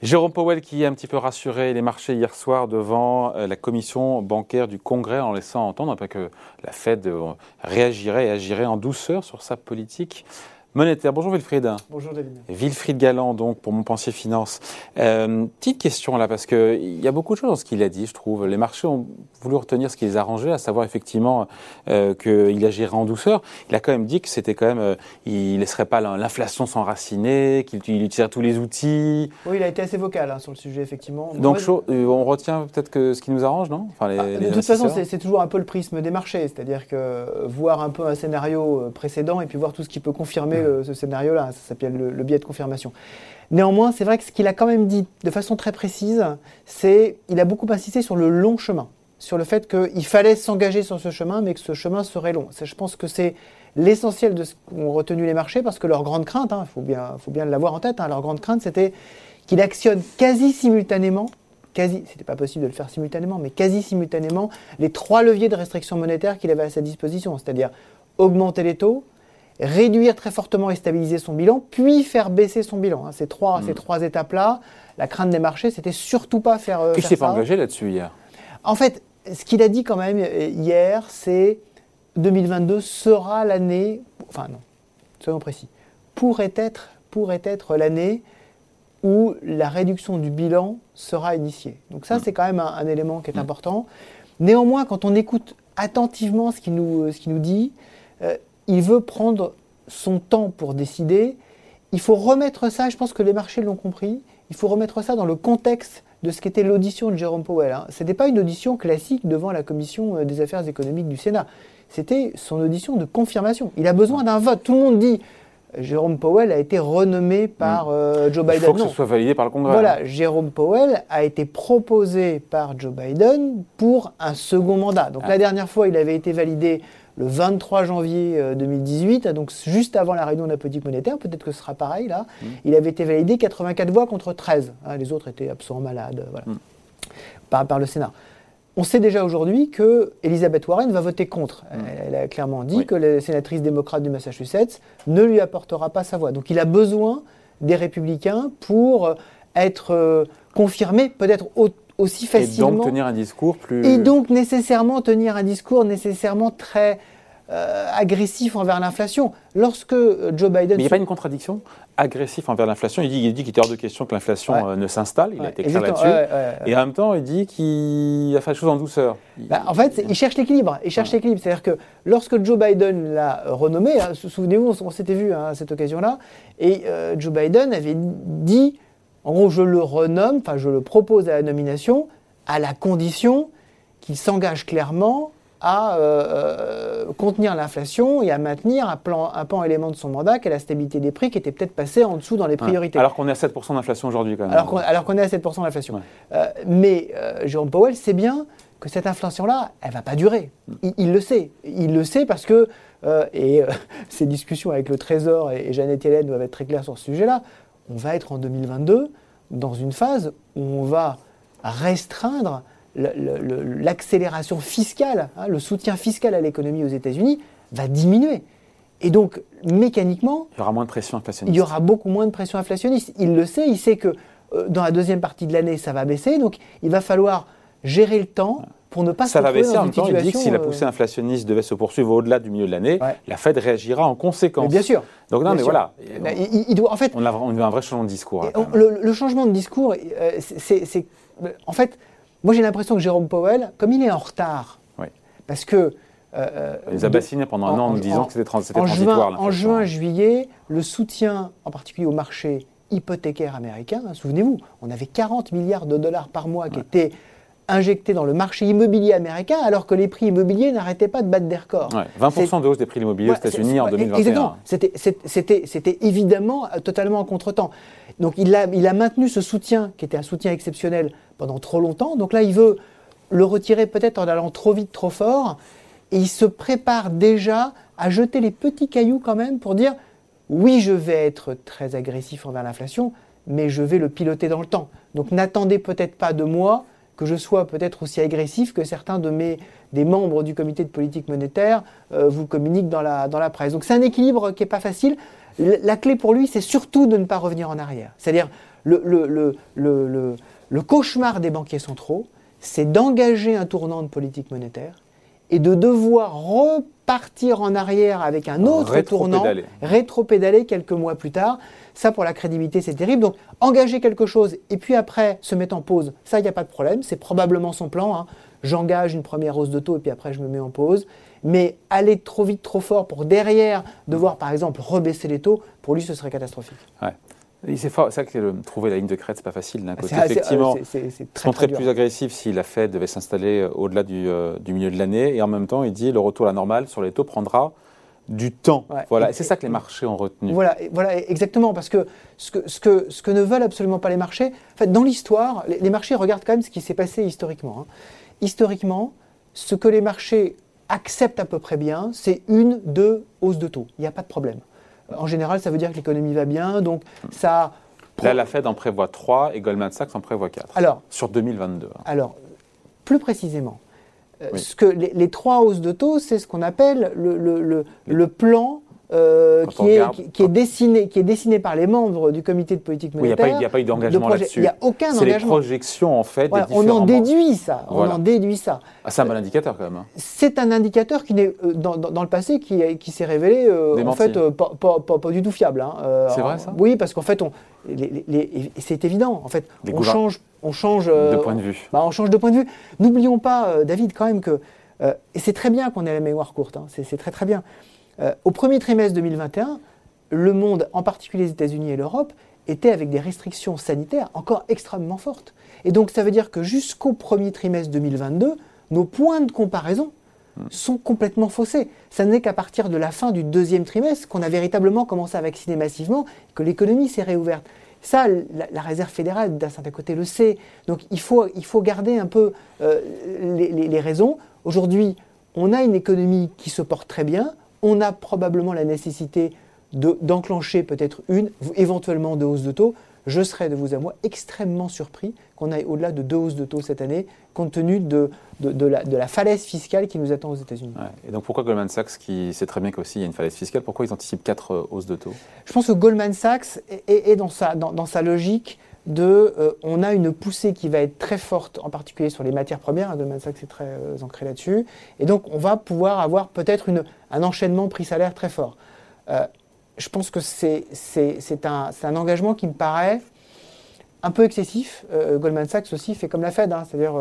Jérôme Powell qui a un petit peu rassuré les marchés hier soir devant euh, la commission bancaire du Congrès en laissant entendre que la Fed euh, réagirait et agirait en douceur sur sa politique monétaire. Bonjour Wilfried. Bonjour David. Wilfried Galland, donc, pour mon pensier finance. Euh, petite question là, parce qu'il y a beaucoup de choses dans ce qu'il a dit, je trouve. Les marchés ont voulu retenir ce qui les arrangeait, à savoir effectivement euh, qu'il agirait en douceur. Il a quand même dit que c'était quand même, euh, il laisserait pas l'inflation s'enraciner, qu'il utiliserait tous les outils. Oui, il a été assez vocal hein, sur le sujet, effectivement. Donc, euh, on retient peut-être que ce qui nous arrange, non? Enfin, les, ah, De toute façon, c'est toujours un peu le prisme des marchés, c'est-à-dire que voir un peu un scénario précédent et puis voir tout ce qui peut confirmer ce scénario-là. Ça s'appelle le, biais de confirmation. Néanmoins, c'est vrai que ce qu'il a quand même dit de façon très précise, c'est il a beaucoup insisté sur le long chemin, sur le fait qu'il fallait s'engager sur ce chemin, mais que ce chemin serait long. Je pense que c'est l'essentiel de ce qu'ont retenu les marchés, parce que leur grande crainte, il hein, faut bien, faut bien l'avoir en tête, hein, leur grande crainte, c'était qu'il actionne quasi simultanément quasi, c'était pas possible de le faire simultanément, mais quasi simultanément, les trois leviers de restriction monétaire qu'il avait à sa disposition, c'est-à-dire augmenter les taux, réduire très fortement et stabiliser son bilan, puis faire baisser son bilan. Hein. Ces trois, ces hmm. trois étapes-là, la crainte des marchés, c'était surtout pas faire. Euh, il s'est pas engagé là-dessus hier. En fait, ce qu'il a dit quand même euh, hier, c'est 2022 sera l'année, enfin non, soyons précis, pourrait être, pourrait être l'année où la réduction du bilan sera initiée. Donc ça, hmm. c'est quand même un, élément qui est hmm. important. Néanmoins, quand on écoute attentivement ce qu'il nous, ce nous dit, euh, il veut prendre son temps pour décider. Il faut remettre ça, je pense que les marchés l'ont compris, il faut remettre ça dans le contexte de ce qu'était l'audition de Jérôme Powell. Hein. Ce n'était pas une audition classique devant la commission euh, des affaires économiques du Sénat. C'était son audition de confirmation. Il a besoin d'un vote. Tout le monde dit Jérôme Powell a été renommé par mm. euh, Joe Biden. Il faut que ce soit validé par le Congrès. Voilà, Jérôme Powell a été proposé par Joe Biden pour un second mandat. Donc ah. la dernière fois, il avait été validé le 23 janvier 2018, euh, donc juste avant la réunion de la politique monétaire, peut-être que ce sera pareil là, mmh. il avait été validé 84 voix contre 13. Hein, les autres étaient absents, malades, voilà, mmh. par, par, le Sénat. On sait déjà aujourd'hui que Elizabeth Warren va voter contre. Mmh. Elle, a clairement dit que la sénatrice démocrate du Massachusetts ne lui apportera pas sa voix. Donc il a besoin des républicains pour être euh, confirmé, peut-être aussi facilement. Et donc tenir un discours plus. Et donc nécessairement tenir un discours nécessairement très euh, agressif envers l'inflation. Lorsque euh, Joe Biden. Mais il n'y a pas une contradiction? Agressif envers l'inflation. Il dit, il dit qu'il est hors de question que l'inflation euh, ne s'installe. Il a été clair là-dessus. et en même temps, il dit qu'il a fait la chose en douceur. Bah, en fait, il cherche l'équilibre. Il cherche l'équilibre. C'est-à-dire que lorsque Joe Biden l'a renommé, hein, souvenez-vous, on, s'était vu hein, à cette occasion-là, et Joe Biden avait dit en gros, je le renomme, enfin, je le propose à la nomination à la condition qu'il s'engage clairement à euh, euh, contenir l'inflation et à maintenir un, plan, un pan élément de son mandat qui est la stabilité des prix qui était peut-être passé en dessous dans les priorités. Alors qu'on est à 7% d'inflation aujourd'hui quand même. Alors qu'on est à 7% d'inflation. Euh, mais Jérôme Powell sait bien que cette inflation-là, elle ne va pas durer. Mm. Il, le sait. Il le sait parce que, et ces discussions avec le Trésor et, et Jeannette Yellen doivent être très claires sur ce sujet-là, on va être en 2022 dans une phase où on va restreindre l'accélération fiscale, hein, le soutien fiscal à l'économie aux États-Unis va diminuer. Et donc, mécaniquement... Il y aura moins de pression inflationniste. Il y aura beaucoup moins de pression inflationniste. Il le sait, il sait que euh, dans la deuxième partie de l'année, ça va baisser. Donc, il va falloir gérer le temps pour ne pas ça va baisser en même temps. Il dit que si la poussée euh, inflationniste devait se poursuivre au-delà du milieu de l'année, la Fed réagira en conséquence. bien sûr. Donc non, mais voilà. il, doit, en fait, on a, on a, un vrai changement de discours. le, changement de discours, euh, c'est, en fait, moi j'ai l'impression que Jérôme Powell, comme il est en retard, parce que euh, il les a bassinés pendant un an en nous disant que c'était transitoire. Juin, en juin, juillet, le soutien, en particulier au marché hypothécaire américain, hein, souvenez-vous, on avait 40 milliards de dollars par mois qui étaient injecté dans le marché immobilier américain alors que les prix immobiliers n'arrêtaient pas de battre des records. 20% de hausse des prix immobiliers aux États-Unis en 2021. C'était évidemment euh, totalement en contretemps. Donc il a, il a maintenu ce soutien qui était un soutien exceptionnel pendant trop longtemps. Donc là, il veut le retirer peut-être en allant trop vite, trop fort. Et il se prépare déjà à jeter les petits cailloux quand même pour dire oui, je vais être très agressif envers l'inflation, mais je vais le piloter dans le temps. Donc n'attendez peut-être pas de moi que je sois peut-être aussi agressif que certains de mes des membres du comité de politique monétaire euh, vous communiquent dans la, presse. Donc c'est un équilibre qui n'est pas facile. La clé pour lui, c'est surtout de ne pas revenir en arrière. C'est-à-dire le, le cauchemar des banquiers centraux, c'est d'engager un tournant de politique monétaire et de devoir repartir en arrière avec un autre tournant, rétro-pédaler quelques mois plus tard. Ça, pour la crédibilité, c'est terrible. Donc, engager quelque chose et puis après se mettre en pause, ça, il n'y a pas de problème. C'est probablement son plan. Hein. J'engage une première hausse de taux et puis après, je me mets en pause. Mais aller trop vite, trop fort pour derrière devoir, par exemple, rebaisser les taux, pour lui, ce serait catastrophique. C'est ça que trouver la ligne de crête, c'est pas facile d'un côté. Effectivement, c'est très plus agressif si la Fed devait s'installer euh, au-delà euh, du, milieu de l'année. Et en même temps, il dit le retour à la normale sur les taux prendra du temps. Voilà, c'est ça que les marchés ont retenu. Voilà, voilà, exactement, parce que ce que, ce que, ce que ne veulent absolument pas les marchés, en fait, dans l'histoire, les, marchés regardent quand même ce qui s'est passé historiquement. Hein. Historiquement, ce que les marchés acceptent à peu près bien, c'est une, deux hausses de taux. Il n'y a pas de problème. En général, ça veut dire que l'économie va bien, donc ça... Là, la Fed en prévoit 3 et Goldman Sachs en prévoit 4 alors, sur 2022. Alors, plus précisément, euh, ce que les, trois hausses de taux, c'est ce qu'on appelle le, le, le plan euh, qui, est, qui, est, dessiné, qui est dessiné par les membres du comité de politique monétaire. il n'y a pas eu d'engagement là-dessus. Il n'y a aucun engagement. C'est les projections en fait. des on en déduit ça. On en déduit ça. Ah, c'est un bon indicateur quand même. Hein. C'est un indicateur qui n'est euh, dans, dans, le passé qui, qui s'est révélé euh, en fait pas, pas, pas, du tout fiable. Hein. c'est vrai ça? Oui, parce qu'en fait, on, c'est évident. En fait, on change, on change de point de vue. Bah, on change de point de vue. N'oublions pas, David, quand même que et c'est très bien qu'on ait la mémoire courte. Hein. c'est très très bien. Euh, au premier trimestre 2021, le monde, en particulier les États-Unis et l'Europe, était avec des restrictions sanitaires encore extrêmement fortes. Et donc ça veut dire que jusqu'au premier trimestre 2022, nos points de comparaison sont complètement faussés. Ça n'est qu'à partir de la fin du deuxième trimestre qu'on a véritablement commencé à vacciner massivement que l'économie s'est réouverte. Ça, la, réserve fédérale d'un certain côté le sait. Donc il faut, il faut garder un peu euh, les raisons. Aujourd'hui, on a une économie qui se porte très bien, on a probablement la nécessité d'enclencher peut-être une, éventuellement deux hausses de taux. Je serais de vous à moi extrêmement surpris qu'on aille au-delà de deux hausses de taux cette année, compte tenu de, de, la, falaise fiscale qui nous attend aux États-Unis. Et donc pourquoi Goldman Sachs, qui sait très bien qu'aussi il y a une falaise fiscale, pourquoi ils anticipent quatre euh, hausses de taux? Je pense que Goldman Sachs est, dans, sa, dans, sa logique de, euh, on a une poussée qui va être très forte, en particulier sur les matières premières. Goldman Sachs est très euh, ancré là-dessus. Et donc, on va pouvoir avoir peut-être un enchaînement prix-salaire très fort. Euh, je pense que c'est un, engagement qui me paraît un peu excessif. Goldman Sachs aussi fait comme la Fed, hein, c'est-à-dire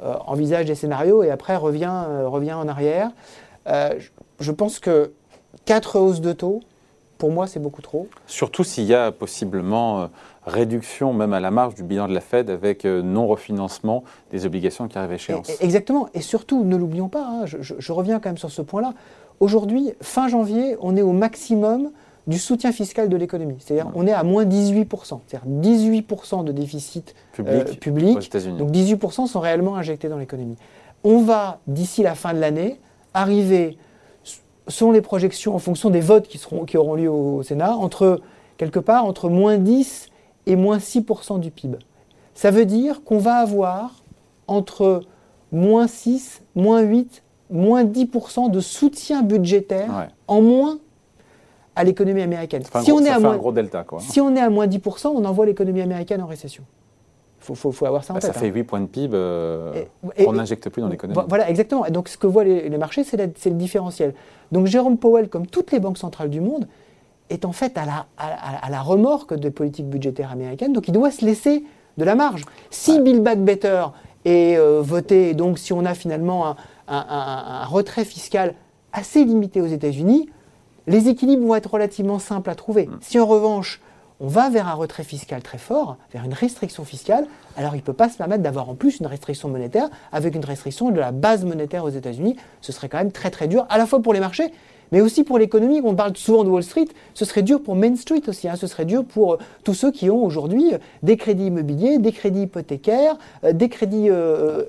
envisage des scénarios et après revient, revient en arrière. je pense que quatre hausses de taux, pour moi, c'est beaucoup trop. Surtout s'il y a possiblement réduction même à la marge du bilan de la Fed avec euh, non-refinancement des obligations qui arrivent à échéance. exactement. Et surtout, ne l'oublions pas, hein, je, reviens quand même sur ce point-là. Aujourd'hui, fin janvier, on est au maximum du soutien fiscal de l'économie. C'est-à-dire on est à moins 18%. C'est-à-dire 18% de déficit euh, public, public aux États-Unis. Donc 18% sont réellement injectés dans l'économie. On va, d'ici la fin de l'année, arriver, selon les projections, en fonction des votes qui, seront, qui auront lieu au Sénat, entre quelque part entre moins 10 et moins 6% du PIB. Ça veut dire qu'on va avoir entre moins 6, moins 8, moins 10% de soutien budgétaire en moins à l'économie américaine. si, on est à moins, gros delta, si on est à moins 10%, on envoie l'économie américaine en récession. Il faut, avoir ça en bah, tête. Ça fait 8 hein. points de PIB euh, qu'on n'injecte plus dans l'économie. Voilà, exactement. Et donc ce que voient les, les marchés, c'est le différentiel. Donc Jérôme Powell, comme toutes les banques centrales du monde, est en fait à la, à, la remorque des politiques budgétaires américaines, donc il doit se laisser de la marge. Si Bill Back Better est euh, voté, donc si on a finalement un, retrait fiscal assez limité aux États-Unis, les équilibres vont être relativement simples à trouver. Mm. Si en revanche, on va vers un retrait fiscal très fort, vers une restriction fiscale, alors il ne peut pas se permettre d'avoir en plus une restriction monétaire avec une restriction de la base monétaire aux États-Unis. Ce serait quand même très très dur, à la fois pour les marchés, mais aussi pour l'économie. On parle souvent de Wall Street, ce serait dur pour Main Street aussi, hein. ce serait dur pour euh, tous ceux qui ont aujourd'hui euh, des crédits immobiliers, des crédits hypothécaires, euh, des crédits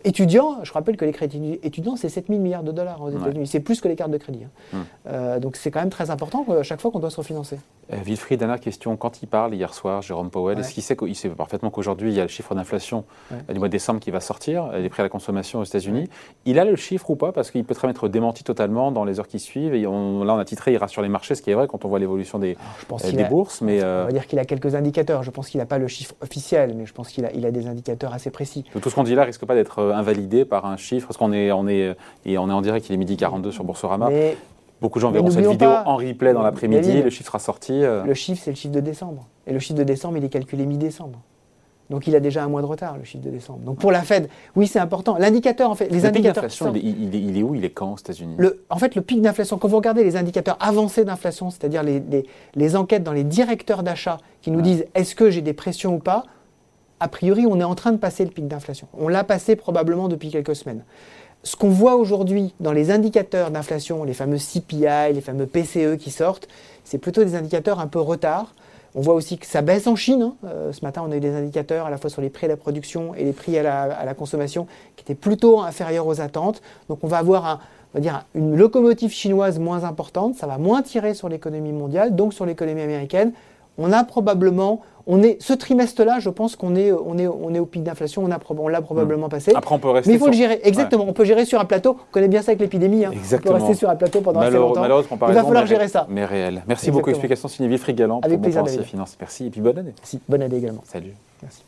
étudiants. Je rappelle que les crédits étudiants, c'est 7 000 milliards de dollars aux États-Unis. C'est plus que les cartes de crédit. Hein. Hum. donc c'est quand même très important à chaque fois qu'on doit se refinancer. Wilfried, dernière question. Quand il parle hier soir, Jérôme Powell, est-ce qu'il sait, qu'il sait parfaitement qu'aujourd'hui, il y a le chiffre d'inflation du mois de décembre qui va sortir, les prix à la consommation aux États-Unis? Il a le chiffre ou pas? Parce qu'il peut très bien être démenti totalement dans les heures qui suivent et on on, là, on a titré, il rassure les marchés, ce qui est vrai quand on voit l'évolution des, des bourses. Mais, On va dire qu'il a quelques indicateurs. Je pense qu'il n'a pas le chiffre officiel, mais je pense qu'il a, il a des indicateurs assez précis. tout ce qu'on dit là risque pas d'être invalidé par un chiffre, parce qu'on est, on est, et on est en direct, il est midi 42 sur Boursorama. Beaucoup de gens verront cette vidéo en replay dans l'après-midi, le chiffre sera sorti. Le chiffre, c'est le chiffre de décembre. Et le chiffre de décembre, il est calculé mi-décembre. Donc il a déjà un mois de retard, le chiffre de décembre. Donc pour la Fed, oui, c'est important. L'indicateur, en fait, les le indicateurs. Pic il, il, il, est où? Il est quand aux États-Unis? En fait, le pic d'inflation, quand vous regardez les indicateurs avancés d'inflation, c'est-à-dire les, les, enquêtes dans les directeurs d'achat qui nous disent est-ce que j'ai des pressions ou pas, a priori, on est en train de passer le pic d'inflation. On l'a passé probablement depuis quelques semaines. Ce qu'on voit aujourd'hui dans les indicateurs d'inflation, les fameux CPI, les fameux PCE qui sortent, c'est plutôt des indicateurs un peu retard. On voit aussi que ça baisse en Chine. Hein. Euh, ce matin, on a eu des indicateurs à la fois sur les prix à la production et les prix à la, consommation qui étaient plutôt inférieurs aux attentes. Donc on va avoir on va dire, une locomotive chinoise moins importante. Ça va moins tirer sur l'économie mondiale, donc sur l'économie américaine. On a probablement on est, ce trimestre-là, je pense qu'on est, on est, on est au pic d'inflation, on, on l'a probablement hmm. passé. Après, on peut rester. Mais il faut le gérer, exactement. On peut gérer sur un plateau. On connaît bien ça avec l'épidémie. Hein. On peut rester sur un plateau pendant assez longtemps. Il va falloir gérer ça. Mais réel. Merci beaucoup. Explication signé Wilfried Galant avec pour plaisir, Finance. Merci et puis bonne année. Merci. Bonne année également. Salut. Merci.